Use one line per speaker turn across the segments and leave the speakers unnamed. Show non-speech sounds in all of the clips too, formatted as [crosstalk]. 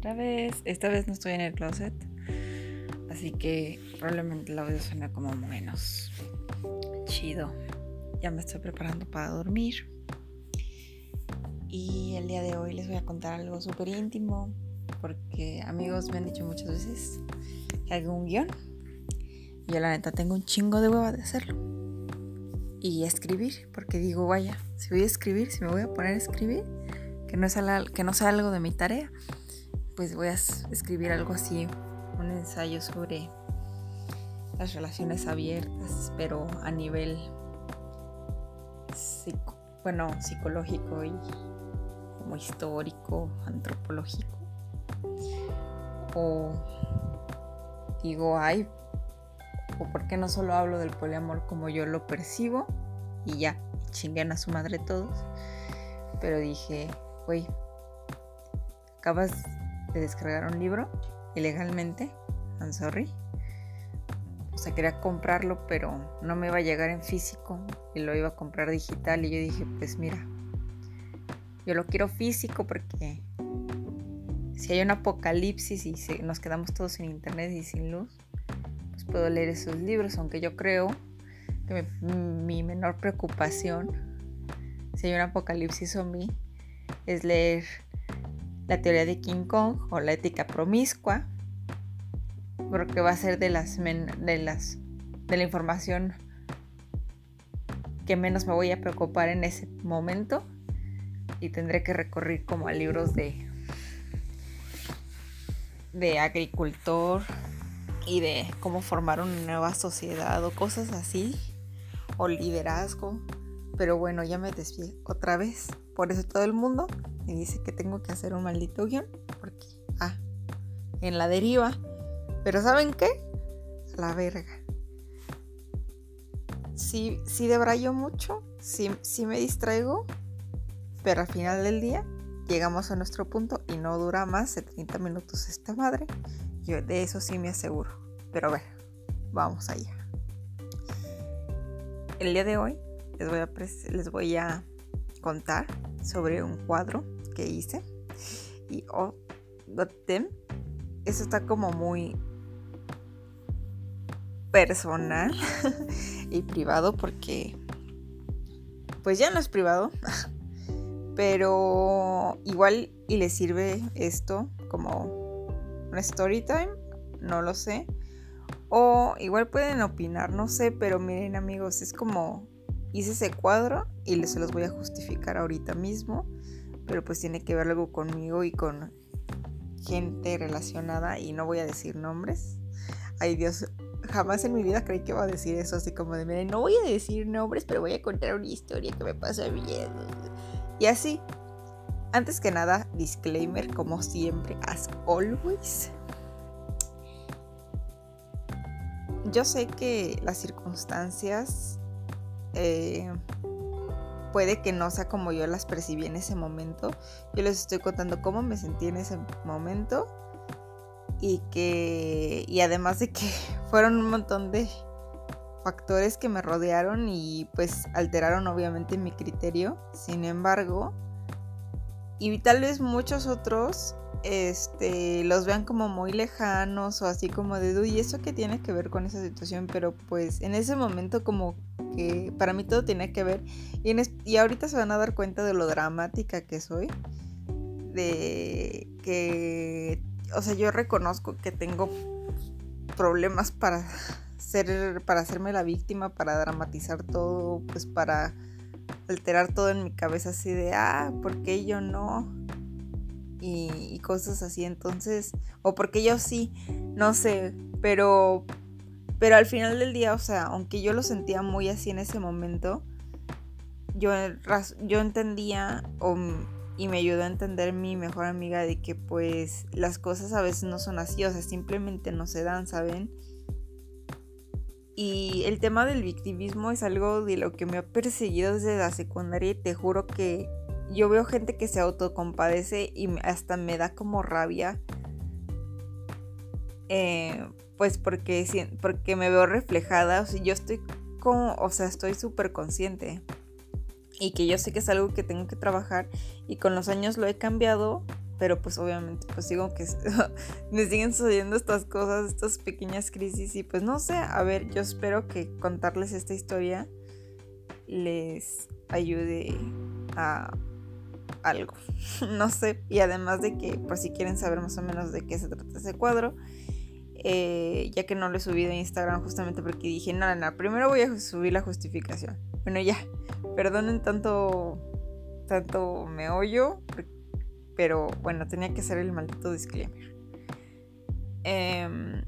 otra vez. Esta vez no estoy en el closet. Así que probablemente el audio suena como menos chido. Ya me estoy preparando para dormir. Y el día de hoy les voy a contar algo súper íntimo. Porque amigos me han dicho muchas veces que hago un guion. Yo la neta tengo un chingo de hueva de hacerlo. Y escribir. Porque digo, vaya, si voy a escribir, si me voy a poner a escribir que no, sea, que no sea algo de mi tarea, pues voy a escribir algo así, un ensayo sobre las relaciones abiertas, pero a nivel bueno, psicológico y como histórico, antropológico. O digo, ay, o por qué no solo hablo del poliamor como yo lo percibo y ya, chinguen a su madre todos. Pero dije, güey, acabas de descargar un libro ilegalmente, I'm sorry. O sea, quería comprarlo, pero no me iba a llegar en físico y lo iba a comprar digital. Y yo dije, pues mira, yo lo quiero físico porque si hay un apocalipsis y nos quedamos todos sin internet y sin luz, pues puedo leer esos libros, aunque yo creo que mi, menor preocupación, si hay un apocalipsis zombie, es leer la teoría de King Kong o la ética promiscua, porque va a ser de las, de las de la información que menos me voy a preocupar en ese momento y tendré que recorrer como a libros de de agricultor y de cómo formar una nueva sociedad o cosas así o liderazgo. Pero bueno ya me desvié otra vez por eso todo el mundo me dice que tengo que hacer un maldito guion. Porque, ah, en la deriva. Pero ¿saben qué? la verga. Sí, sí debrayo mucho, sí, sí me distraigo, pero al final del día llegamos a nuestro punto y no dura más de 30 minutos esta madre. Yo de eso sí me aseguro. Pero a vamos allá. El día de hoy les voy a, les voy a contar sobre un cuadro que hice. Y oh, eso está como muy personal [laughs] y privado porque pues ya no es privado. [laughs] Pero igual y le sirve esto como un story time, no lo sé. O igual pueden opinar, no sé, pero miren amigos, es como hice ese cuadro y se los voy a justificar ahorita mismo, pero pues tiene que ver algo conmigo y con gente relacionada y no voy a decir nombres. Ay Dios, jamás en mi vida creí que iba a decir eso así como de, miren, no voy a decir nombres, pero voy a contar una historia que me pasa bien. Y así, antes que nada, disclaimer, como siempre, as always. Yo sé que las circunstancias eh, puede que no sea como yo las percibí en ese momento. Yo les estoy contando cómo me sentí en ese momento y que y además de que [laughs] fueron un montón de factores que me rodearon y pues alteraron obviamente mi criterio. Sin embargo, y tal vez muchos otros este, los vean como muy lejanos o así como de, ¿y eso qué tiene que ver con esa situación? Pero pues en ese momento como que para mí todo tiene que ver y, y ahorita se van a dar cuenta de lo dramática que soy, de que, o sea, yo reconozco que tengo problemas para ser, para hacerme la víctima, para dramatizar todo, pues para alterar todo en mi cabeza así de, ah, ¿por qué yo no? y, cosas así. Entonces, o porque yo sí, no sé, pero, pero al final del día, o sea, aunque yo lo sentía muy así en ese momento, yo, yo entendía y me ayudó a entender mi mejor amiga de que pues las cosas a veces no son así, o sea, simplemente no se dan, ¿saben? Y el tema del victimismo es algo de lo que me ha perseguido desde la secundaria y te juro que yo veo gente que se autocompadece y hasta me da como rabia. Eh, pues porque, porque me veo reflejada. O sea, yo estoy como, o sea, estoy súper consciente. Y que yo sé que es algo que tengo que trabajar. Y con los años lo he cambiado. pero pues obviamente pues digo que [laughs] me siguen sucediendo estas cosas, estas pequeñas crisis y pues no sé, a ver, yo espero que contarles esta historia les ayude a algo, [laughs] no sé, y además de que por si quieren saber más o menos de qué se trata ese cuadro, eh, ya que no lo he subido a Instagram justamente porque dije, nada, nada, primero voy a subir la justificación. Bueno, ya, perdonen tanto, tanto me oyo, pero bueno, tenía que hacer el maldito disclaimer. Em,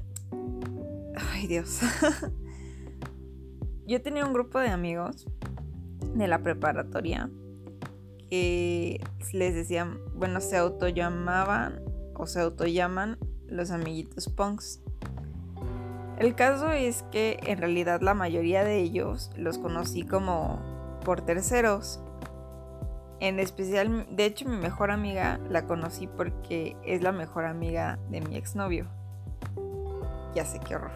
ay, Dios. [laughs] Yo tenía un grupo de amigos de la preparatoria que les decían, bueno, se autollamaban o se autollaman los amiguitos punks. El caso es que en realidad la mayoría de ellos los conocí como por terceros. En especial, de hecho mi mejor amiga la conocí porque es la mejor amiga de mi exnovio. Ya sé qué horror.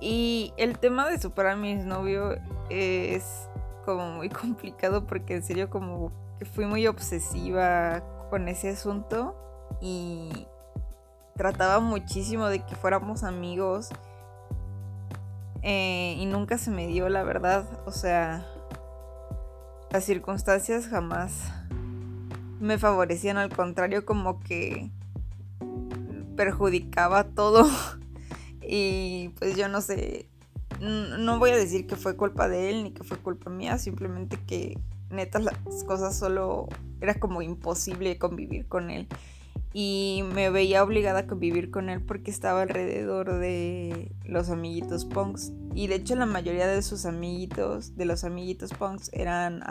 Y el tema de superar a mi exnovio es como muy [laughs] complicado porque en serio como que fui muy obsesiva con ese asunto y trataba muchísimo de que fuéramos amigos eh, y nunca se me dio la verdad, o sea, las circunstancias jamás me favorecían, al contrario como que perjudicaba todo. [laughs] Y pues yo no sé, no voy a decir que fue culpa de él ni que fue culpa mía, simplemente que neta las cosas solo era como imposible convivir con él y me veía obligada a convivir con él porque estaba alrededor de los amiguitos punks. Y de hecho la mayoría de sus amiguitos de los amiguitos punks eran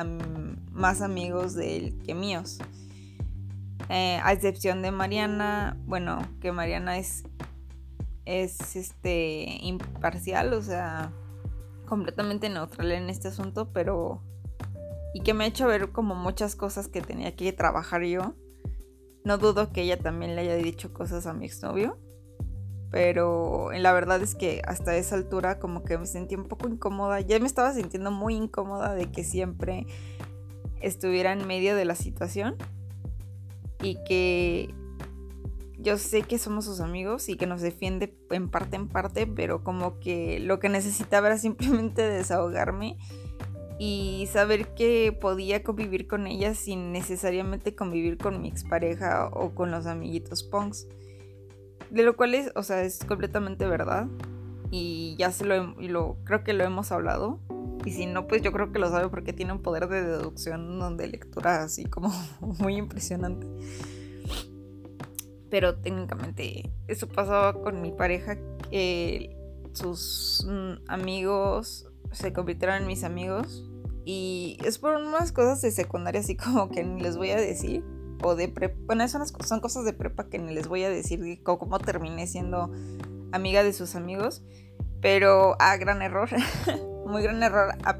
más amigos de él que míos. Eh, a excepción de Mariana bueno que Mariana es es este imparcial o sea completamente neutral en este asunto pero y que me ha hecho ver como muchas cosas que tenía que trabajar yo no dudo que ella también le haya dicho cosas a mi exnovio. Pero la verdad es que hasta esa altura como que me sentí un poco incómoda. Ya me estaba sintiendo muy incómoda de que siempre estuviera en medio de la situación. Y que yo sé que somos sus amigos y que nos defiende en parte en parte, pero como que lo que necesitaba era simplemente [laughs] desahogarme y saber que podía convivir con ella sin necesariamente convivir con mi expareja o con los amiguitos punks. De lo cual es, o sea, es completamente verdad. Y ya se lo, lo creo que lo hemos hablado. Y si no, pues yo creo que lo sabe porque tiene un poder de deducción de lectura así como [laughs] muy impresionante. Pero técnicamente eso pasaba con mi pareja, que sus mm, amigos se convirtieron en mis amigos y es por unas cosas de secundaria así como que ni les voy a decir. O de prepa. Bueno, son, son cosas de prepa que ni les voy a decir cómo terminé siendo amiga de sus amigos. Pero, ah, gran error. [laughs] Muy gran error. A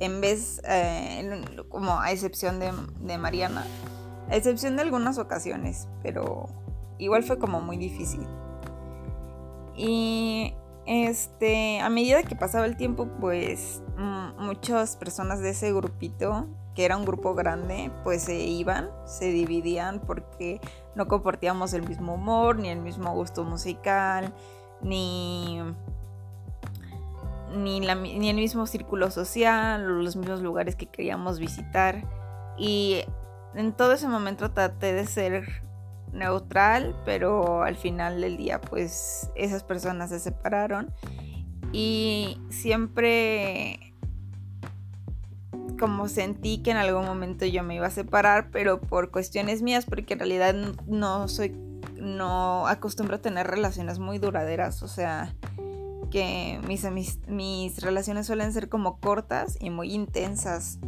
en vez, eh, como a excepción de, de Mariana. A excepción de algunas ocasiones. Pero igual fue como muy difícil. Y este, a medida que pasaba el tiempo, pues muchas personas de ese grupito, que era un grupo grande, pues se iban, se dividían porque no compartíamos el mismo humor, ni el mismo gusto musical, ni, ni, el mismo círculo social, los mismos lugares que queríamos visitar. Y en todo ese momento traté de ser neutral, pero al final del día pues esas personas se separaron y siempre como sentí que en algún momento yo me iba a separar, pero por cuestiones mías, porque en realidad no soy, no acostumbro a tener relaciones muy duraderas, o sea, que mis, mis, mis relaciones suelen ser como cortas y muy intensas.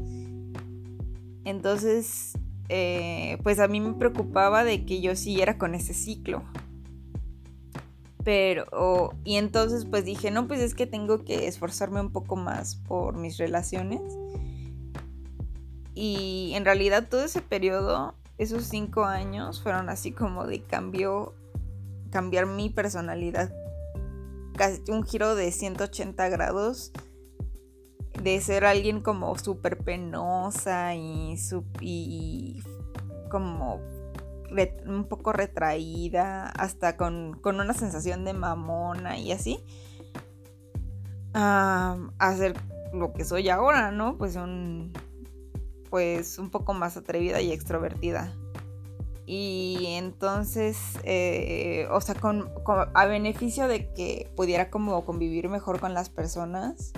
Entonces eh, pues a mí me preocupaba de que yo siguiera con ese ciclo. Pero, y entonces pues dije, no, pues es que tengo que esforzarme un poco más por mis relaciones. Y en realidad todo ese periodo, esos cinco años, fueron así como de cambio, cambiar mi personalidad. Casi un giro de 180 grados de ser alguien como súper penosa y, y como un poco retraída, hasta con, una sensación de mamona y así, a ser lo que soy ahora, ¿no? Pues un, pues un poco más atrevida y extrovertida. Y entonces, eh, o sea, con, a beneficio de que pudiera como convivir mejor con las personas,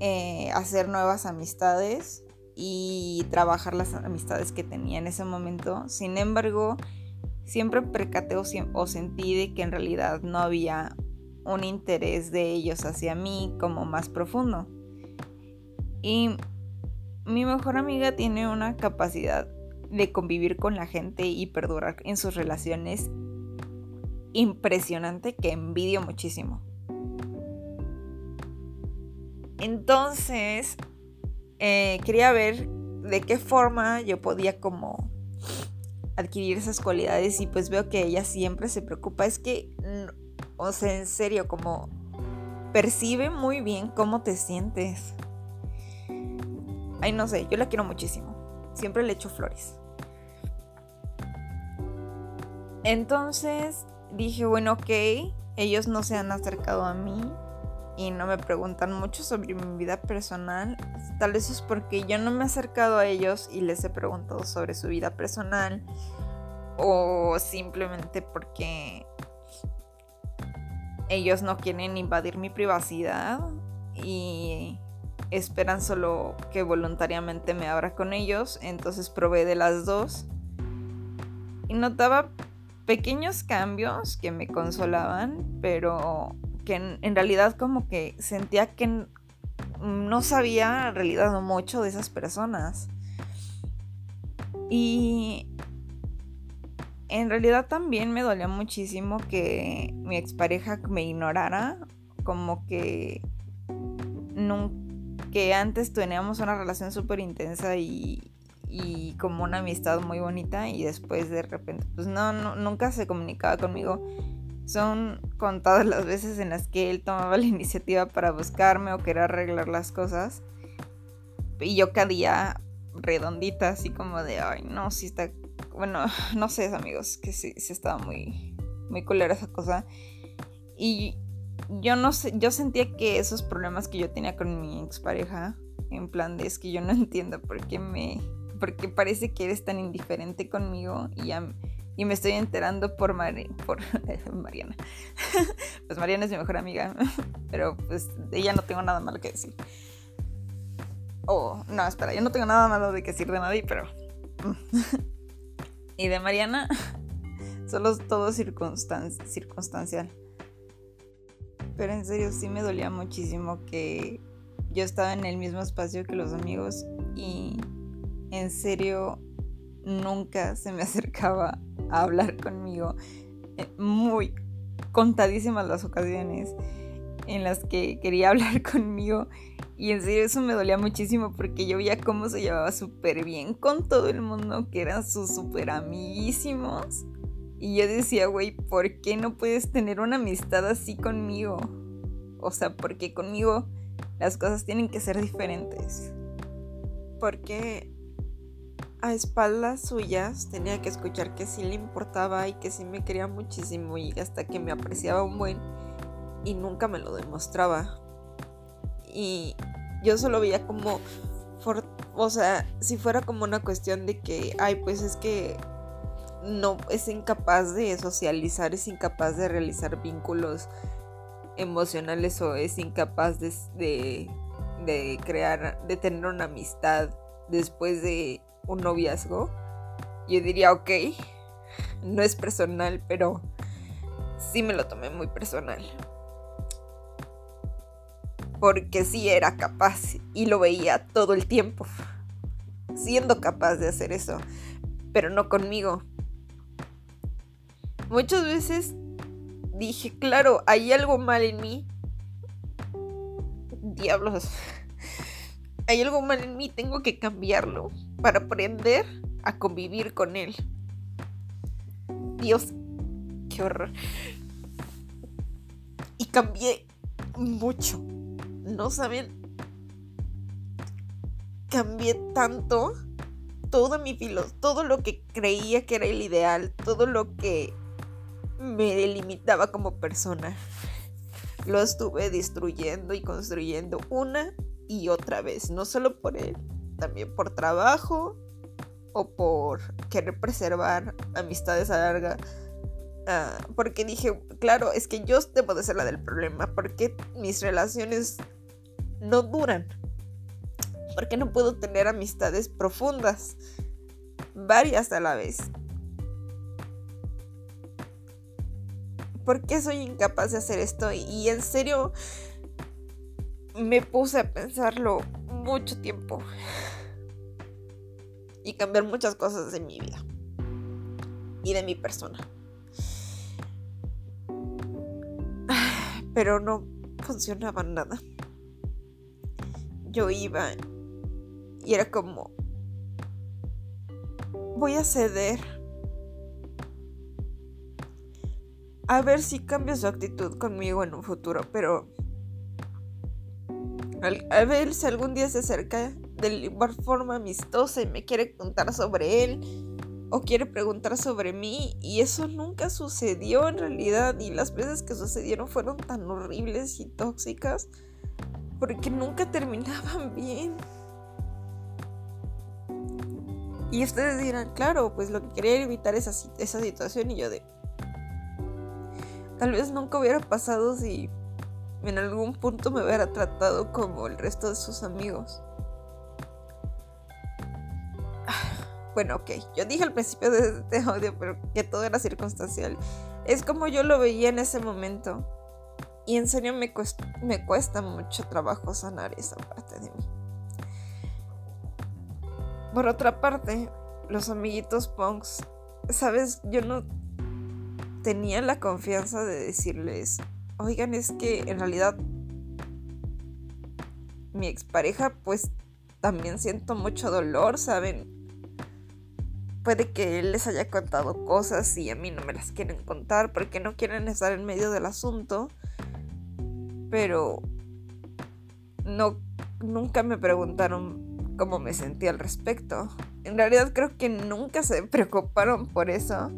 eh, hacer nuevas amistades y trabajar las amistades que tenía en ese momento. Sin embargo, siempre percaté o, o sentí de que en realidad no había un interés de ellos hacia mí como más profundo. Y mi mejor amiga tiene una capacidad de convivir con la gente y perdurar en sus relaciones impresionante que envidio muchísimo. Entonces, eh, quería ver de qué forma yo podía como adquirir esas cualidades y pues veo que ella siempre se preocupa. Es que, o sea, en serio, como percibe muy bien cómo te sientes. Ay, no sé, yo la quiero muchísimo. Siempre le echo flores. Entonces dije, bueno, ok, ellos no se han acercado a mí y no me preguntan mucho sobre mi vida personal. Tal vez es porque yo no me he acercado a ellos y les he preguntado sobre su vida personal. O simplemente porque ellos no quieren invadir mi privacidad y esperan solo que voluntariamente me abra con ellos. Entonces probé de las dos. Y notaba pequeños cambios que me consolaban, pero que en, realidad como que sentía que no sabía en realidad mucho de esas personas. Y en realidad también me dolía muchísimo que mi expareja me ignorara, como que, que antes teníamos una relación súper intensa y, y como una amistad muy bonita y después de repente, pues no, no, nunca se comunicaba conmigo. Son contadas las veces en las que él tomaba la iniciativa para buscarme o querer arreglar las cosas. Y yo día redondita, así como de, ay, no, si está, bueno, [laughs] no sé, amigos, que sí, sí estaba muy, muy culera esa cosa. Y yo no sé, yo sentía que esos problemas que yo tenía con mi expareja, en plan de es que yo no [laughs] entiendo por qué me porque parece que eres tan indiferente conmigo y ya y me estoy enterando por, por [laughs] Mariana. [laughs] pues Mariana es mi mejor amiga, [laughs] pero pues de ella no tengo nada malo que decir. Oh, no, espera, yo no tengo nada malo de que decir de nadie, pero... y de Mariana, solo todo circunstancial. Pero en serio, sí me dolía muchísimo que yo estaba en el mismo espacio que los amigos y en serio nunca se me acercaba a hablar conmigo. Eh, muy contadísimas las ocasiones en las que quería hablar [laughs] conmigo. Y en serio eso me dolía muchísimo porque yo veía cómo se llevaba súper bien con todo el mundo, que eran sus súper amiguísimos. Y yo decía, güey, ¿por qué no puedes tener una amistad así conmigo? O sea, porque conmigo las cosas tienen que ser diferentes. Porque a espaldas suyas tenía que escuchar que sí le importaba y que sí me quería muchísimo y hasta que me apreciaba un buen y nunca me lo demostraba. Y yo solo veía como, o sea, si fuera como una cuestión de que, ay, pues es que no es incapaz de socializar, es incapaz de realizar vínculos emocionales o es incapaz de, de, crear, de tener una amistad después de un noviazgo, yo diría, ok, no es personal, pero sí me lo tomé muy personal. Porque sí era capaz y lo veía todo el tiempo, siendo capaz de hacer eso, pero no conmigo. Muchas veces dije, claro, hay algo mal en mí. Diablos. Hay algo mal en mí, tengo que cambiarlo para aprender a convivir con él. Dios, qué horror. Y cambié mucho. No saben. Cambié tanto toda mi filo, todo lo que creía que era el ideal, todo lo que me delimitaba como persona, lo estuve destruyendo y construyendo una y otra vez, no solo por él, también por trabajo o por querer preservar amistades a larga. Ah, porque dije, claro, es que yo debo de ser la del problema, porque mis relaciones no duran, porque no puedo tener amistades profundas, varias a la vez. ¿Por qué soy incapaz de hacer esto? Y en serio me puse a pensarlo mucho tiempo y cambiar muchas cosas de mi vida y de mi persona. Pero no funcionaba nada. Yo iba y era como, voy a ceder. A ver si cambia su actitud conmigo en un futuro, pero a ver si algún día se acerca de igual forma amistosa y me quiere contar sobre él o quiere preguntar sobre mí y eso nunca sucedió en realidad y las veces que sucedieron fueron tan horribles y tóxicas porque nunca terminaban [laughs] bien. Y ustedes dirán, claro, pues lo que quería evitar esa, esa situación y yo de... Tal vez nunca hubiera pasado si en algún punto me hubiera tratado como el resto de sus amigos. [sighs] Bueno, ok, yo dije al principio de este audio pero que todo era circunstancial. Es como yo lo veía en ese momento. Y en serio me cuesta, me cuesta mucho trabajo sanar esa parte de mí. Por otra parte, los amiguitos punks, sabes, yo no tenía la confianza de decirles, oigan, es que en realidad mi expareja, pues también siento mucho dolor, ¿saben? puede que él les haya contado cosas y a mí no me las quieren contar porque no quieren estar en medio del asunto. Pero no nunca me preguntaron cómo me sentía al respecto. En realidad creo que nunca se [laughs] preocuparon por eso,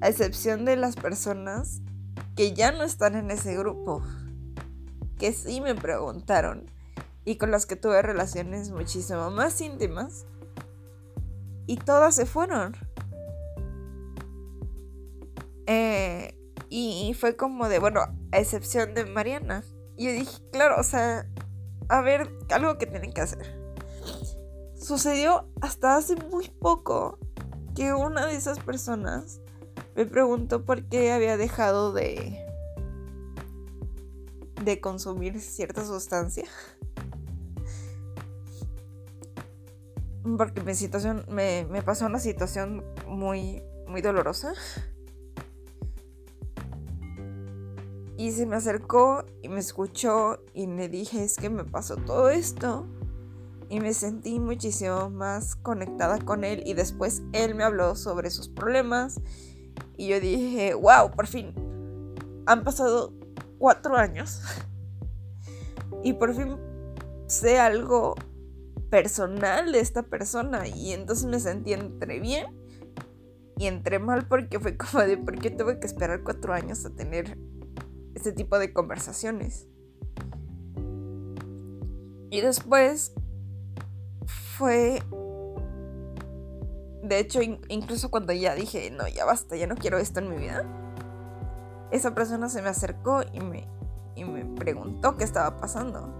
a excepción de las personas que ya no están en ese grupo, que sí me preguntaron y con las que tuve relaciones muchísimo más íntimas y todas se fueron. Eh, y, fue como de, bueno, a excepción de Mariana. Y yo dije, claro, o sea, a ver, algo que tienen que hacer. Sucedió hasta hace muy poco que una de esas personas me preguntó por qué había dejado de de consumir cierta sustancia. porque mi situación, me, pasó una situación muy, muy dolorosa. Y se me acercó y me escuchó y me dije, es que me pasó todo esto. Y me sentí muchísimo más conectada con él. Y después él me habló sobre sus problemas. Y yo dije, wow, por fin. Han pasado cuatro años. [laughs] Y por fin sé algo personal de esta persona y entonces me sentí entre bien y entre mal porque fue como de por qué tuve que esperar cuatro años a tener este tipo de conversaciones. Y después fue... De hecho, incluso cuando ya dije, no, ya basta, ya no quiero esto en mi vida, esa persona se me acercó y me, y me preguntó qué estaba pasando.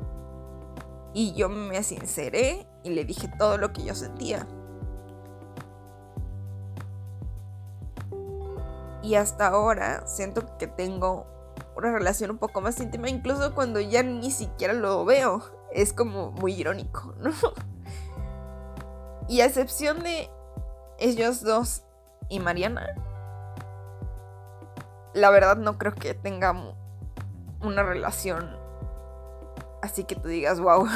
Y yo me sinceré y le dije todo lo que yo sentía. Y hasta ahora siento que tengo una relación un poco más íntima, incluso cuando ya ni siquiera lo veo. Es como muy irónico, ¿no? [laughs] Y a excepción de ellos dos y Mariana, la verdad no creo que tengamos una relación Así que tú digas, wow,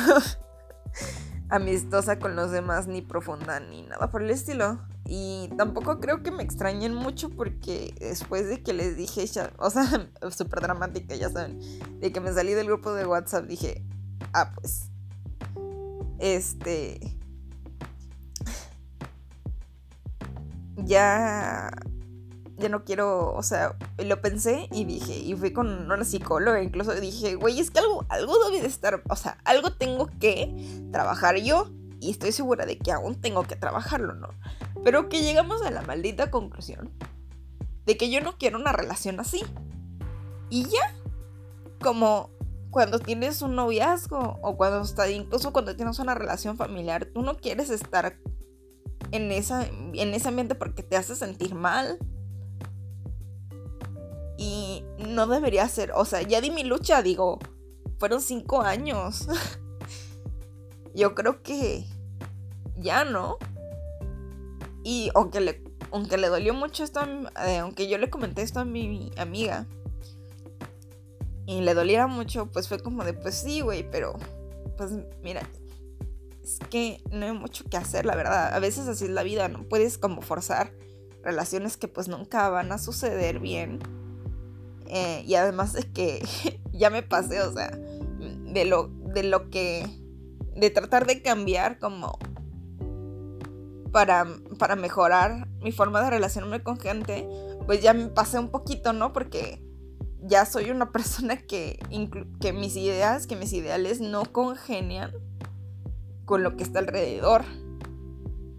[laughs] amistosa con los demás, ni profunda, ni nada por el estilo. Y tampoco creo que me extrañen mucho porque después de que les dije, o sea, [laughs] súper dramática, ya saben, de que me salí del grupo de WhatsApp, dije, ah, pues, este, ya ya no quiero, o sea, lo pensé y dije, y fui con una psicóloga, incluso dije, güey, es que algo, algo debe de estar, o sea, algo tengo que trabajar yo y estoy segura de que aún tengo que trabajarlo, ¿no? Pero que llegamos a la maldita conclusión de que yo no quiero una relación así. Y ya, como cuando tienes un noviazgo o cuando está, incluso cuando tienes una relación familiar, tú no quieres estar en, esa, en ese ambiente porque te hace sentir mal. Y no debería ser, o sea, ya di mi lucha, digo, fueron cinco años. [laughs] Yo creo que ya no. Y aunque le, aunque le dolió mucho esto, eh, aunque yo le comenté esto a mi amiga, y le doliera mucho, pues fue como de, pues sí, güey, pero pues mira, es que no hay mucho que hacer, la verdad. A veces así es la vida, no puedes como forzar relaciones que pues nunca van a suceder bien. Eh, y además es que [laughs] ya me pasé, o sea, de lo, de lo que, de tratar de cambiar como para, para mejorar mi forma de relacionarme con gente, pues ya me pasé un poquito, ¿no? Porque ya soy una [laughs] persona que, que mis ideas, que mis ideales no congenian con lo que está alrededor.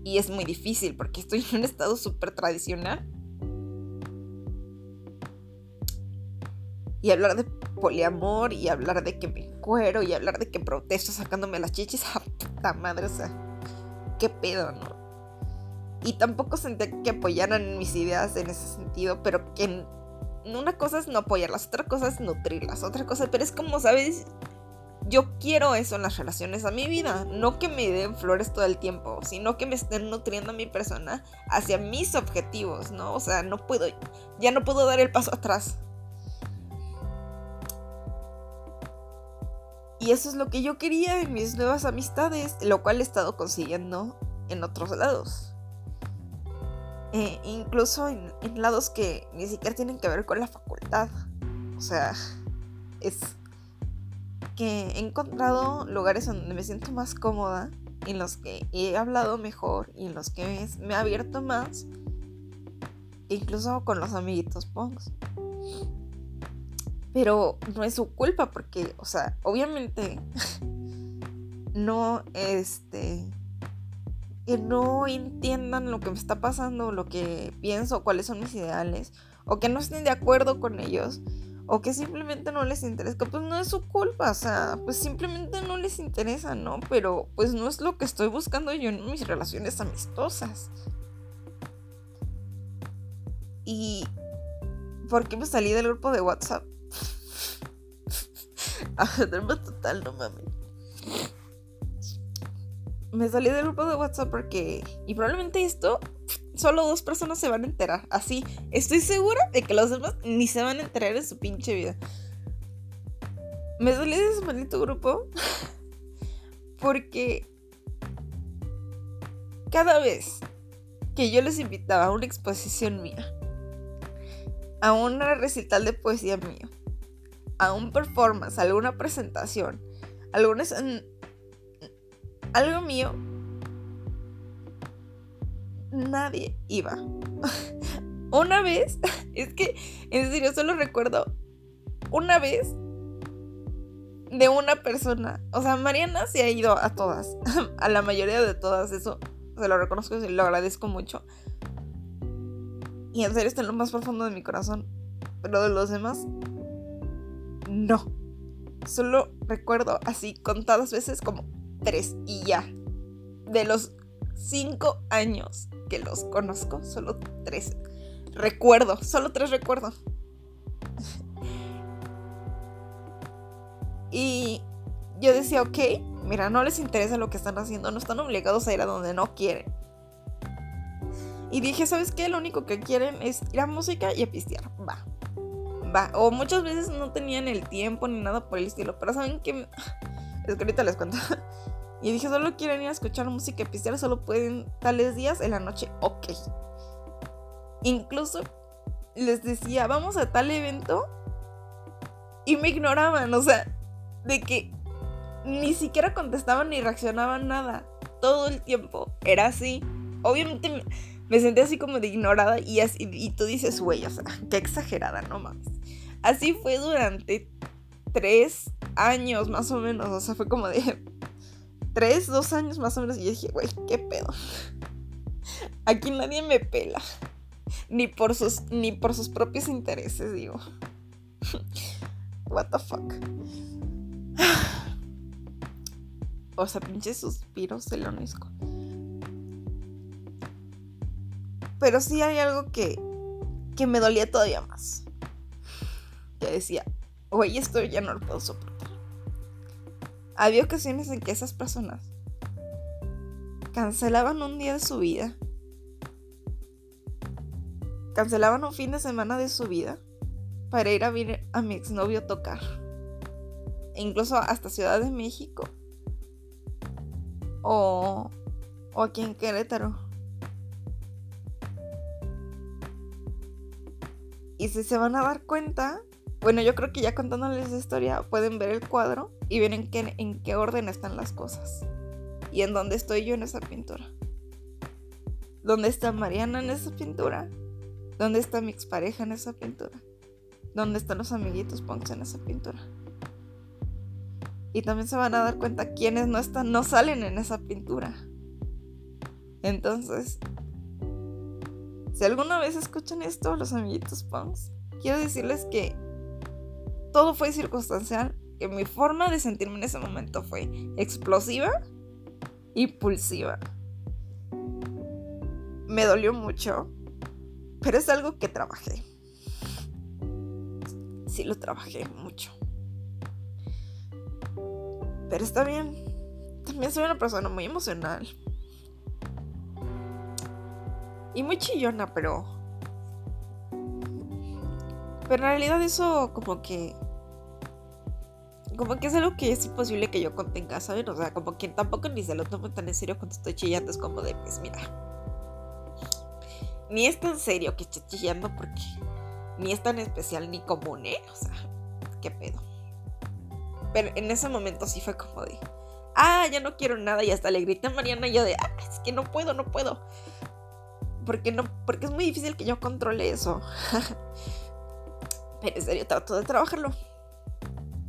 Y es muy difícil porque estoy en un estado súper tradicional. Y hablar de poliamor y hablar de que me cuero y hablar de que protesto sacándome las chichis a [laughs] puta madre, o sea, qué pedo, ¿no? Y tampoco sentí que apoyaran mis ideas en ese sentido, pero que una cosa es no apoyarlas, otra cosa es nutrirlas, otra cosa, pero es como, ¿sabes? Yo quiero eso en las relaciones a mi vida, no que me den flores todo el tiempo, sino que me estén nutriendo a mi persona hacia mis objetivos, ¿no? O sea, no puedo, ya no puedo dar el paso atrás. Y eso es lo que yo quería en mis nuevas amistades, lo cual he estado consiguiendo en otros lados. Eh, incluso en, lados que ni siquiera tienen que ver con la facultad. O sea, es que he encontrado lugares donde me siento más cómoda, en los que he hablado mejor y en los que me, he abierto más, incluso con los amiguitos punks. Pero no es su culpa porque, o sea, obviamente [laughs] no, este, que no entiendan lo que me está pasando, lo que pienso, cuáles son mis ideales, o que no estén de acuerdo con ellos, o que simplemente no les interesa, pues no es su culpa, o sea, pues simplemente no les interesa, ¿no? Pero pues no es lo que estoy buscando yo en mis relaciones amistosas. Y... ¿Por qué me salí del grupo de WhatsApp? [laughs] A total, no mames me salí del grupo de WhatsApp porque. Y probablemente esto. Solo dos personas se van a enterar. Así. Estoy segura de que los demás ni se van a enterar en su pinche vida. Me salí de ese maldito grupo. [laughs] Porque. Cada vez que yo les invitaba a una exposición mía. A una recital de poesía mío. A un performance, a alguna presentación. Algunas algo mío, nadie iba. [laughs] una vez, [laughs] es que en serio solo recuerdo una vez de una persona. O sea, Mariana se ha ido a todas, [laughs] a la mayoría de todas, eso se lo reconozco y lo agradezco mucho. Y en serio está en lo más profundo de mi corazón. Pero de los demás, no. Solo recuerdo así contadas veces como tres y ya. De los cinco años los conozco, solo tres. Recuerdo, solo tres recuerdo. [laughs] y yo decía, ok, mira, no les interesa lo que están haciendo, no están obligados a ir a donde no quieren. Y dije, ¿sabes qué? Lo único que quieren es ir a música y a pistear. Va. Va. O muchas veces no tenían el tiempo ni nada por el estilo. Pero saben que... Es que ahorita les cuento. [laughs] Y dije, solo quieren ir a escuchar música y solo pueden tales días en la noche, ok. Incluso les decía, vamos a tal evento. Y me ignoraban, o sea, de que ni siquiera contestaban ni reaccionaban nada. Todo el tiempo era así. Obviamente Me sentí así como de ignorada y, así, y tú dices, güey, o sea, qué exagerada, no mames. Así fue durante tres años más o menos, o sea, fue como de tres, dos años más o menos y yo dije, güey, qué pedo. Aquí nadie me pela. Ni por sus, ni por sus propios intereses, digo. What the fuck. O sea, pinches suspiros de lo unesco. Pero sí hay algo que, que me dolía todavía más. Que decía, oye, esto ya no lo puedo soportar. Había ocasiones en que esas personas cancelaban un día de su vida. Cancelaban un fin de semana de su vida para ir a ver a mi exnovio tocar. E incluso hasta Ciudad de México. O, o aquí en Querétaro. Y si se van a dar cuenta, bueno, yo creo que ya contándoles la historia pueden ver el cuadro y ver en qué, en qué orden están las cosas. Y en dónde estoy yo en esa pintura. ¿Dónde está Mariana en esa pintura? ¿Dónde está mi expareja en esa pintura? ¿Dónde están los amiguitos punks en esa pintura? Y también se van a dar cuenta quiénes no están, no salen en esa pintura. Entonces, si alguna vez escuchan esto, los amiguitos punks, quiero decirles que todo fue circunstancial, que mi forma de sentirme en ese momento fue explosiva, impulsiva. Me dolió mucho, pero es algo que trabajé. Sí lo trabajé mucho. Pero está bien. También soy una persona muy emocional. Y muy chillona, pero... Pero en realidad eso como que... Como que es algo que es imposible que yo contenga, ¿saben? O sea, como que tampoco ni se lo tomo tan en serio cuando estoy chillando. Es como de, pues mira. Ni es tan serio que esté chillando porque... Ni es tan especial ni común, ¿eh? O sea, qué pedo. Pero en ese momento sí fue como de... Ah, ya no quiero nada. Y hasta le grité a Mariana y yo de... Ah, es que no puedo, no puedo porque no porque es muy difícil que yo controle eso [laughs] pero en serio trato de trabajarlo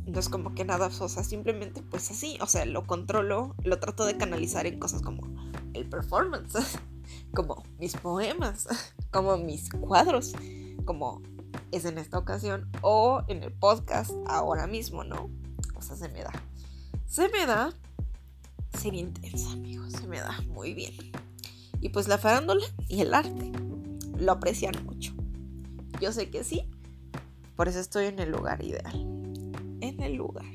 no es como que nada o simplemente pues así o sea lo controlo lo trato de canalizar en cosas como el performance [laughs] como mis poemas [laughs] como mis cuadros como es en esta ocasión o en el podcast ahora mismo no o sea se me da se me da ser intensa amigos se me da muy bien y pues la farándula y el arte lo aprecian mucho. Yo sé que sí, por eso estoy en el lugar ideal. En el lugar.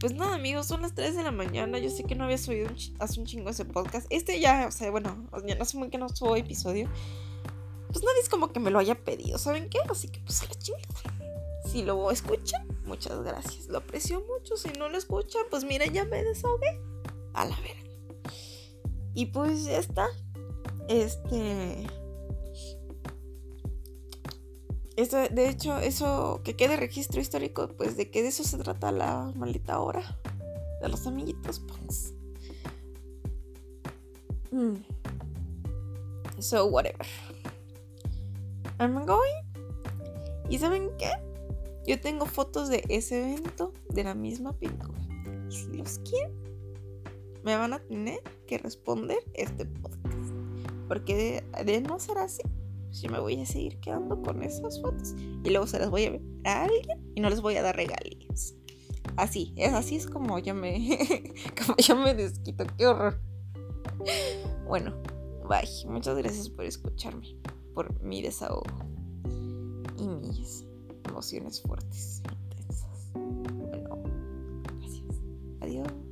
Pues nada, amigos, son las 3 de la mañana. Yo sé que no había subido hace un chingo ese podcast. Este ya, o sea, bueno, ya no sé muy que no subo episodio. Pues nadie es como que me lo haya pedido, ¿saben qué? Así que pues a la chingada. Si lo escuchan, muchas gracias. Lo aprecio mucho. Si no lo escuchan, pues mira, ya me desahogué. A la verga. Y pues ya está. Este. Esto, de hecho, eso que quede registro histórico, pues de que de eso se trata la maldita hora. De los amiguitos, pues. Mm. So, whatever. I'm going. ¿Y saben qué? Yo tengo fotos de ese evento de la misma pintura. Y si los quieren, me van a tener que responder este podcast. Porque de, no ser así, pues yo me voy a seguir quedando con esas fotos y luego se las voy a ver a alguien y no les voy a dar regalías. Así, es así es como yo me [laughs] como yo me desquito, qué horror. Bueno, bye. Muchas gracias por escucharme, por mi desahogo y mis emociones fuertes, intensas. Bueno, gracias. Adiós.